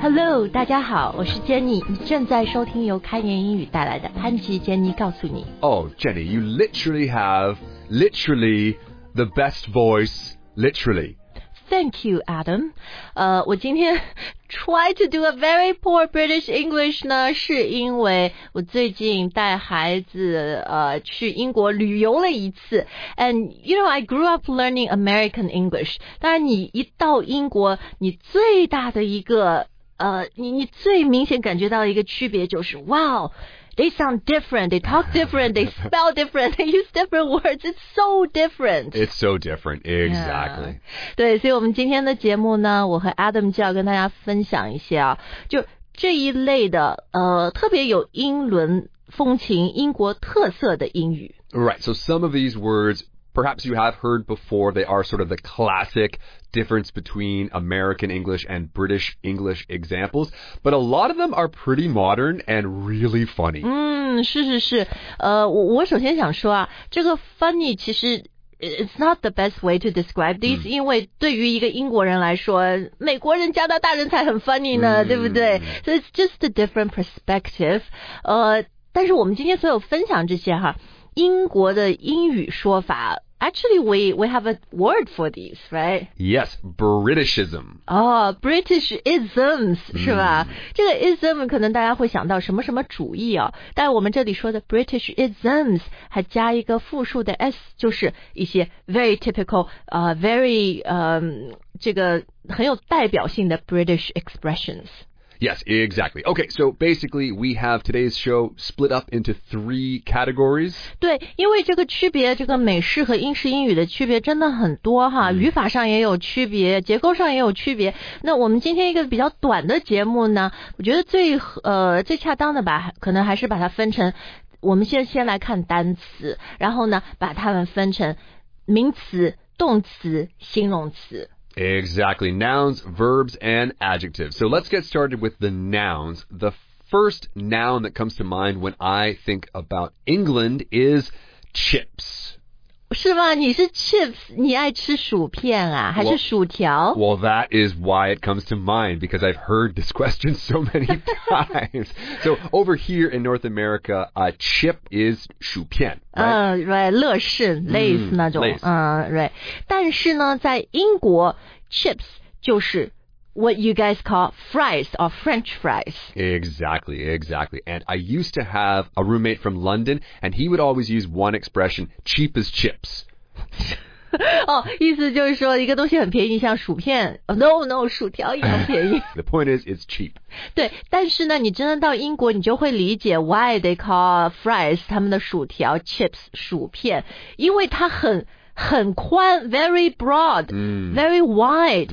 Hello，大家好，我是 Jenny，你正在收听由开言英语带来的潘吉 Jenny 告诉你。 Oh, Jenny, you literally have literally the best voice, literally. Thank you, Adam。呃，我今天 try to do a very poor British English 呢，是因为我最近带孩子呃去英国旅游了一次，and you know I grew up learning American English。当然，你一到英国，你最大的一个 呃，你你最明显感觉到的一个区别就是，哇。They sound different. They talk different. They spell different. They use different words. It's so different. It's so different. Exactly. 对，所以我们今天的节目呢，我和 Adam 就要跟大家分享一些啊，就这一类的呃特别有英伦风情、英国特色的英语。 Right. So some of these words perhaps you have heard before. They are sort of the classic difference between American English and British English examples, but a lot of them are pretty modern and really funny. 嗯，是是是，呃，我我首先想说啊，这个 funny 其实。It's not the best way to describe these，、因为对于一个英国人来说，美国人、加拿大人才很 funny 呢，对不对？So it's just a different perspective。呃，但是我们今天所有分享这些哈，英国的英语说法 ，actually we we have a word for these, right？ Yes, Britishism. 哦，British isms 是吧？这个 ism 可能大家会想到什么什么主义啊，但是我们这里说的 British isms 还加一个复数的 s，就是一些 very typical 呃、very 呃这个很有代表性的 British expressions。 Yes, exactly. Okay, so basically we have today's show split up into three categories. 对，因为这个区别，这个美式和英式英语的区别真的很多哈，语法上也有区别，结构上也有区别。那我们今天一个比较短的节目呢，我觉得最呃最恰当的吧，可能还是把它分成，我们先先来看单词，然后呢把它们分成名词、动词、形容词。Exactly. Nouns, verbs, and adjectives. So let's get started with the nouns. The first noun that comes to mind when I think about England is chips. 是吗？你是 chips，你爱吃薯片啊，还是我薯条？ Well, that is why it comes to mind because I've heard this question so many times. So over here in North America, a chip is 薯片, right? 嗯，right，乐事类似那种，类似嗯，right。但是呢，在英国，chips 就是 what you guys call fries or French fries。 Exactly, exactly. And I used to have a roommate from London, and he would always use one expression, cheap as chips. 哦，意思就是说一个东西很便宜，像薯片、哦、，no no，薯条一样便宜。 The point is, it's cheap. 对，但是呢，你真的到英国，你就会理解 why they call fries 他们的薯条 chips 薯片，因为它很 很宽，very broad，very wide，、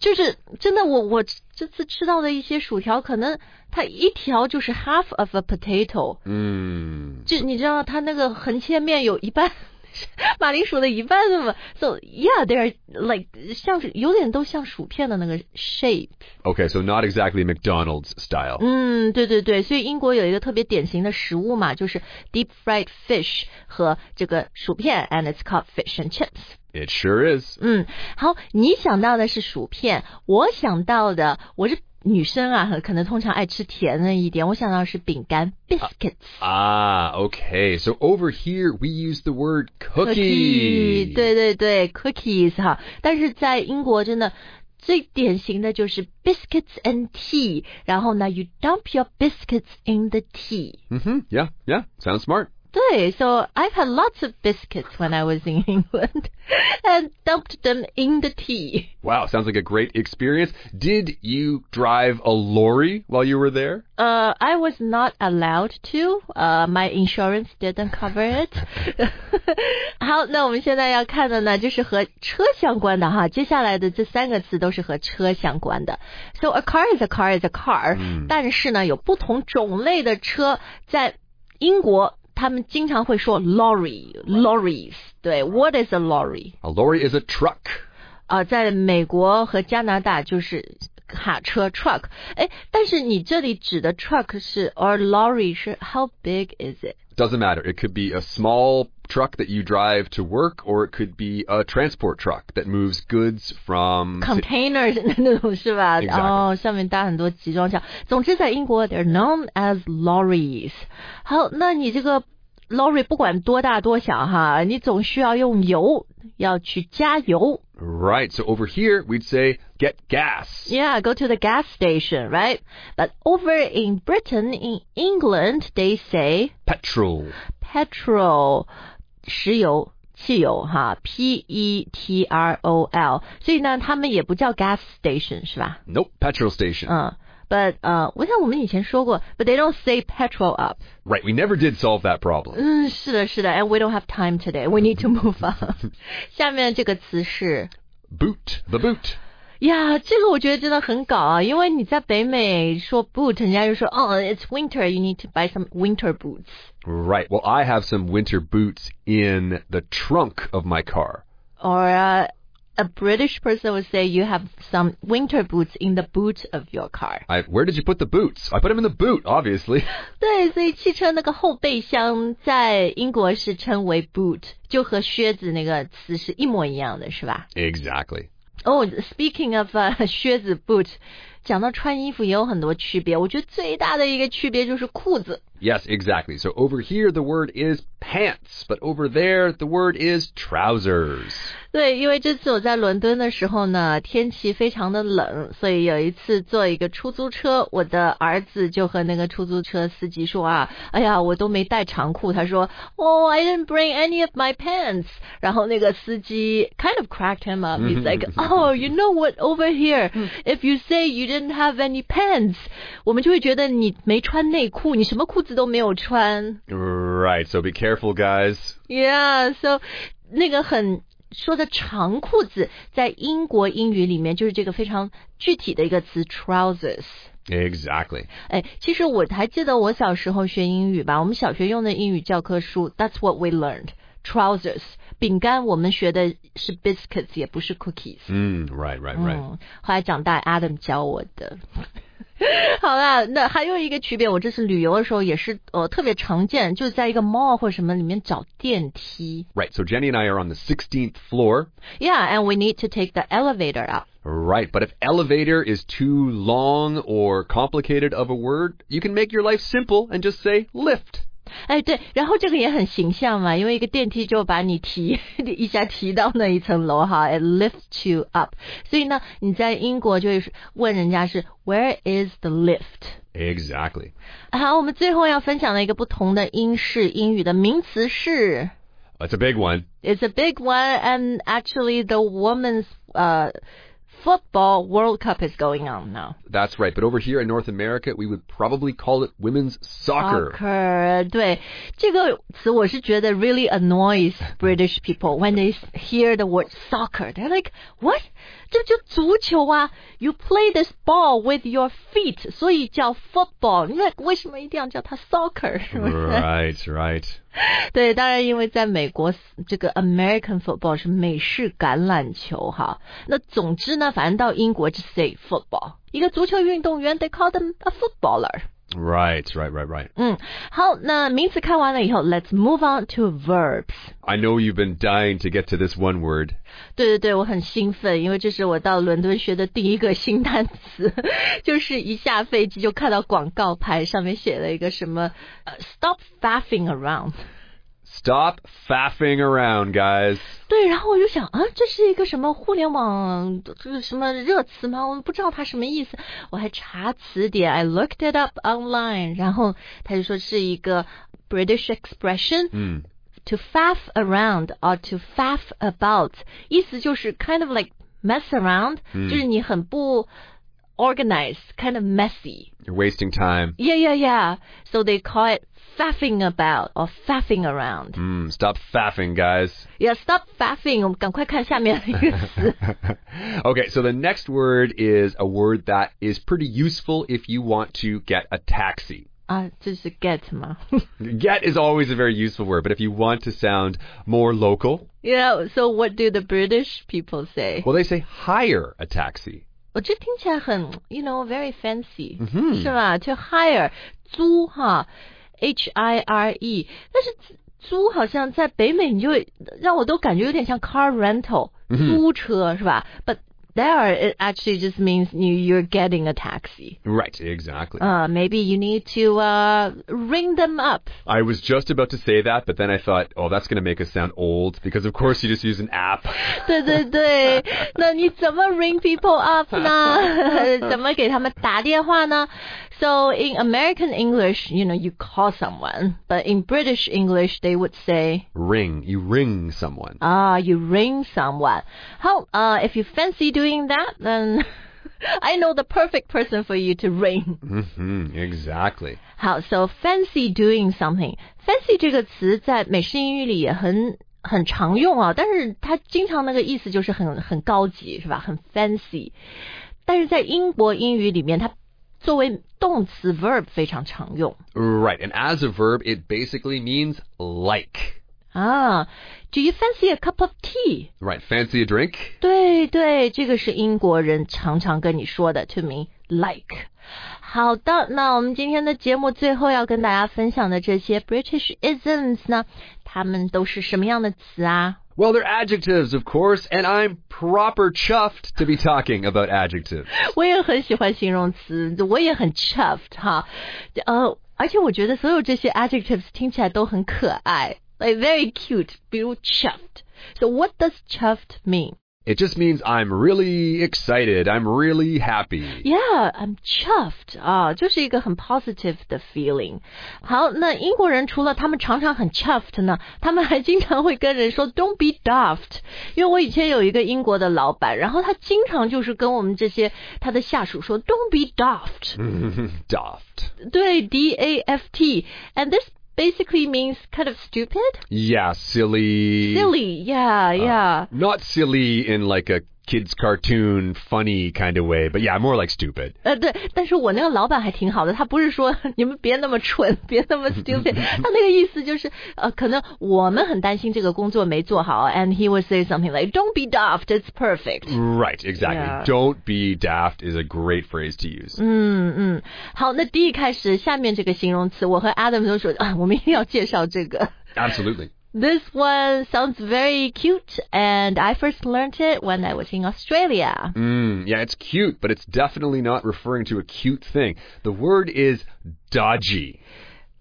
就是真的我我这次吃到的一些薯条，可能它一条就是 half of a potato，Mm. 就你知道它那个横切面有一半。马铃薯的一半那么，so yeah, they're like 像是有点都像薯片的那个 shape。 Okay, so not exactly McDonald's style. 嗯，对对对，所以英国有一个特别典型的食物嘛，就是 deep fried fish 和这个薯片，and it's called fish and chips。 It sure is. 嗯，好，你想到的是薯片，我想到的我是 女生啊，可能通常爱吃甜的一点，我想到的是饼干 biscuits。 Ah, okay. So over here we use the word cookie， cookie. 对对对，cookies 哈，但是在英国真的最典型的就是 biscuits and tea，然后呢，you dump your biscuits in the tea。 hmm Yeah, yeah. Sounds smart. 对，so I've had lots of biscuits when I was in England and dumped them in the tea. Wow, sounds like a great experience. Did you drive a lorry while you were there? Uh, I was not allowed to. Uh, my insurance didn't cover it. 好，那我们现在要看的呢，就是和车相关的哈。接下来的这三个词都是和车相关的。So a car is a car is a car、但是呢，有不同种类的车，在英国 他们经常会说 lorry lorries。对，What is a lorry？A lorry is a truck. 啊、在美国和加拿大就是卡车 truck。哎，但是你这里指的 truck 是 or lorry 是 how big is it？ Doesn't matter. It could be a small truck that you drive to work, or it could be a transport truck that moves goods from. containers 那种是吧？ Exactly. 哦，上面搭很多集装箱。总之，在英国，they're known as lorries。好，那你这个 lorry 不管多大多小哈，你总需要用油，要去加油。 Right. So over here, we'd say get gas. Yeah, go to the gas station, right? But over in Britain, in England, they say Petrol. petrol，石油。汽油哈，P E T R O L，所以呢，他们也不叫 gas station 是吧？ Nope, petrol station. 嗯 ，but 呃，我想我们以前说过，but they don't say petrol up。 Right. We never did solve that problem. 嗯，是的，是的，and we don't have time today. We need to move on 。下面这个词是 Boot. The boot. 呀，这个我觉得真的很搞啊，因为你在北美说 boot，人家就说哦，it's winter，you need to buy some winter boots。 Right. Well, I have some winter boots in the trunk of my car. Or uh, a British person would say you have some winter boots in the boot of your car。 I, where did you put the boots? I put them in the boot, obviously. 对，所以汽车那个后备箱在英国是称为 boot，就和靴子那个词是一模一样的，是吧？ Exactly. 哦、s p e a k i n g of 呃、靴子 boot，讲到穿衣服也有很多区别。我觉得最大的一个区别就是裤子。 Yes, exactly. So over here, the word is pants, but over there, the word is trousers. 对，因为这次我在伦敦的时候呢，天气非常的冷，所以有一次坐一个出租车，我的儿子就和那个出租车司机说啊，哎呀，我都没带长裤。他说，Oh, I didn't bring any of my pants。然后那个司机 kind of cracked him up. He's like, Oh, you know what? Over here, if you say you didn't have any pants，我们就会觉得你没穿内裤，你什么裤子 都没有穿。 Right. So be careful, guys. Yeah, so 那个很说的长裤子，在英国英语里面就是这个非常具体的一个词 trousers。 Exactly. 哎，其实我还记得我小时候学英语吧，我们小学用的英语教科书，That's what we learned. Trousers，饼干我们学的是 biscuits，也不是 cookies。 Mm, right, right, right. 嗯，后来长大，Adam 教我的。 好啦，那还有一个区别，我这次旅游的时候也是呃特别常见，就是在一个 mall 或者什么里面找电梯。 Right. So Jenny and I are on the 16th floor. Yeah, and we need to take the elevator up. Right. But if elevator is too long or complicated of a word, you can make your life simple and just say lift. 哎，对，然后这个也很形象嘛，因为一个电梯就把你提一下提到那一层楼哈，it lifts you up。所以呢，你在英国就会问人家是 Where is the lift？ Exactly. 好，我们最后要分享的一个不同的英式英语的名词是 That's a big one. It's a big one, and actually the women's uh football World Cup is going on now. That's right. But over here in North America, we would probably call it women's soccer. Soccer，对这个词我是觉得 really annoys British people when they hear the word soccer. They're like, what? 这就足球啊！You play this ball with your feet，所以叫 football。你看为什么一定要叫它 soccer？是不是？ Right, right. 对，当然，因为在美国，这个 American football 是美式橄榄球哈。那总之呢，反正到英国就 say football，一个足球运动员得 call them a footballer。Right, right, right, right. 嗯，好，那名词看完了以后，Let's move on to verbs。 I know you've been dying to get to this one word. 对对对，我很兴奋，因为这是我到伦敦学的第一个新单词，就是一下飞机就看到广告牌上面写了一个什么、呃 “Stop faffing around”。 Stop faffing around, guys. 对，然后我就想啊，这是一个什么互联网这个什么热词吗？我不知道它什么意思，我还查词典，I looked it up online，然后他就说是一个 British expression， Mm. to faff around or to faff about，意思就是 kind of like mess around，、就是你很不 organized, kind of messy. You're wasting time. Yeah, yeah, yeah. So they call it faffing about or faffing around. Mm, stop faffing, guys. Yeah, stop faffing. okay, so the next word is a word that is pretty useful if you want to get a taxi. Uh, get get is always a very useful word, but if you want to sound more local. yeah. so what do the British people say? Well, they say hire a taxi. 我这听起来很，you know very fancy，、嗯是吧？To hire 租哈，H I R E，但是租好像在北美你就会让我都感觉有点像 car rental，、租车是吧？But there it actually just means you you're getting a taxi. Right, exactly. Uh, maybe you need to uh, ring them up. I was just about to say that, but then I thought, oh, that's going to make us sound old because, of course, you just use an app. 对对对，那你怎么 ring people up 呢？怎么给他们打电话呢 ？So in American English, you know, you call someone, but in British English, they would say, Ring. You ring someone. ah, you ring someone. How, uh, if you fancy doing that, then I know the perfect person for you to ring. hmm exactly. 好，so fancy doing something。fancy 这个词在美式英语里也很很常用啊，但是它经常那个意思就是很很高级，是吧？很 fancy。但是在英国英语里面，它 作为动词 verb 非常常用 Right. And as a verb, it basically means like. 啊。Do you fancy a cup of tea？ Right. Fancy a drink? 对对，这个是英国人常常跟你说的，to me like。好的，那我们今天的节目最后要跟大家分享的这些 British isms 呢，它们都是什么样的词啊？ Well, they're adjectives, of course, and I'm proper chuffed to be talking about adjectives. 我也很喜欢形容词，我也很 chuffed 哈，呃，而且我觉得所有这些 adjectives 听起来都很可爱，like very cute，比如 chuffed。So what does chuffed mean? It just means I'm really excited. I'm really happy. Yeah, I'm chuffed 啊，就是一个很 positive 的 feeling。好，那英国人除了他们常常很 chuffed 呢，他们还经常会跟人说 Don't be daft。因为我以前有一个英国的老板，然后他经常就是跟我们这些他的下属说 Don't be daft。 Daft. 对，D A F T，and this basically means kind of stupid, Yeah, silly. silly. Yeah, uh, yeah. Not silly in like a kid's cartoon, funny kind of way, but yeah, more like stupid. 呃，对，但是我那个老板还挺好的，他不是说你们别那么蠢，别那么 stupid，他那个意思就是，呃，可能我们很担心这个工作没做好，and he would say something like, "Don't be daft, it's perfect." Right, exactly. Yeah. Don't be daft is a great phrase to use. 嗯嗯，好，那第一开始下面这个形容词，我和 Adam 都说啊，我们一定要介绍这个。 Absolutely. This one sounds very cute, and I first learned it when I was in Australia. Mm, yeah, it's cute, but it's definitely not referring to a cute thing. The word is dodgy.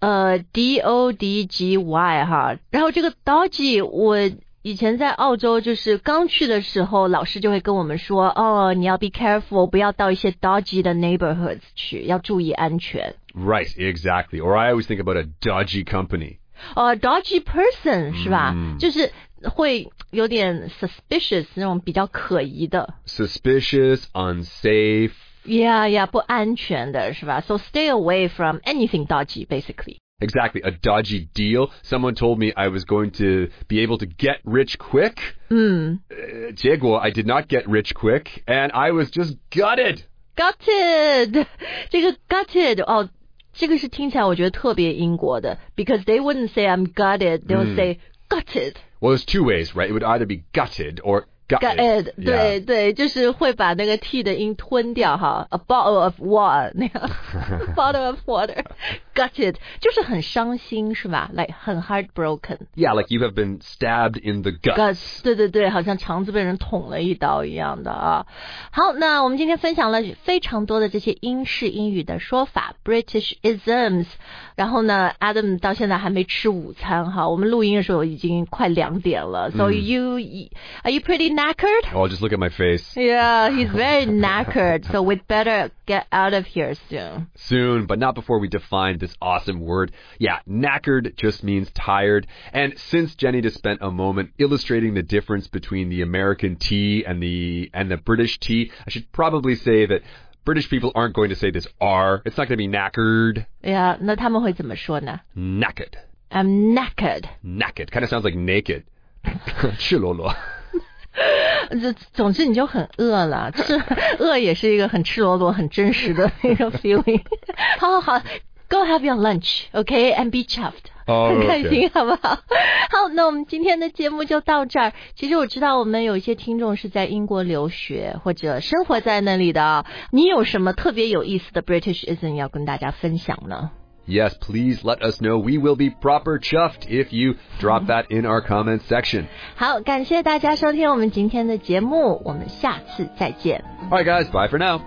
呃，D O D G Y 哈，然后这个 dodgy 我。以前在澳洲，就是刚去的时候，老师就会跟我们说，哦，你要 be careful，不要到一些 dodgy 的 neighborhoods 去，要注意安全。 Right, exactly. Or I always think about a dodgy company. 呃，dodgy person 是吧？就是会有点 suspicious 那种比较可疑的 Suspicious, unsafe. ，yeah yeah 不安全的是吧？So stay away from anything dodgy basically. Exactly, a dodgy deal. Someone told me I was going to be able to get rich quick. 嗯 Uh, 结果 I did not get rich quick, and I was just gutted. gutted，这个 gutted 哦， 这个是听起来我觉得特别英国的，because they wouldn't say I'm gutted, they would say gutted。 Well, there's two ways, right? It would either be gutted or gutted. gutted， Yeah. 对对，就是会把那个 t 的音吞掉哈，a bottle of water 那样，bottle of water，gutted 就是很伤心是吧？like 很 heartbroken。 Yeah, like you have been stabbed in the guts. guts，对对对，好像肠子被人捅了一刀一样的啊。好，那我们今天分享了非常多的这些英式英语的说法，British isms。然后呢，Adam 到现在还没吃午餐哈，我们录音的时候已经快两点了。So you are you pretty knackered? Oh, just look at my face. Yeah, he's very knackered. So we'd better get out of here soon. Soon, but not before we define this awesome word. Yeah, knackered just means tired. And since Jenny just spent a moment illustrating the difference between the American tea and the and the British tea, I should probably say that British people aren't going to say this R. It's not going to be knackered. Yeah，那他们会怎么说呢 Knackered. ？I'm knackered. Knackered. Kind of sounds like naked. 赤裸裸. 这总之你就很饿了，吃 饿也是一个很赤裸裸、很真实的 那个 feeling。好好好，Go have your lunch, okay, and be chuffed. 哦很开心，好不好？好，那我们今天的节目就到这儿。其实我知道我们有一些听众是在英国留学或者生活在那里的啊，你有什么特别有意思的 Britishism 要跟大家分享呢？Yes, please let us know. We will be proper chuffed if you drop that in our comments section. 好，感谢大家收听我们今天的节目，我们下次再见。 All right, guys, bye for now.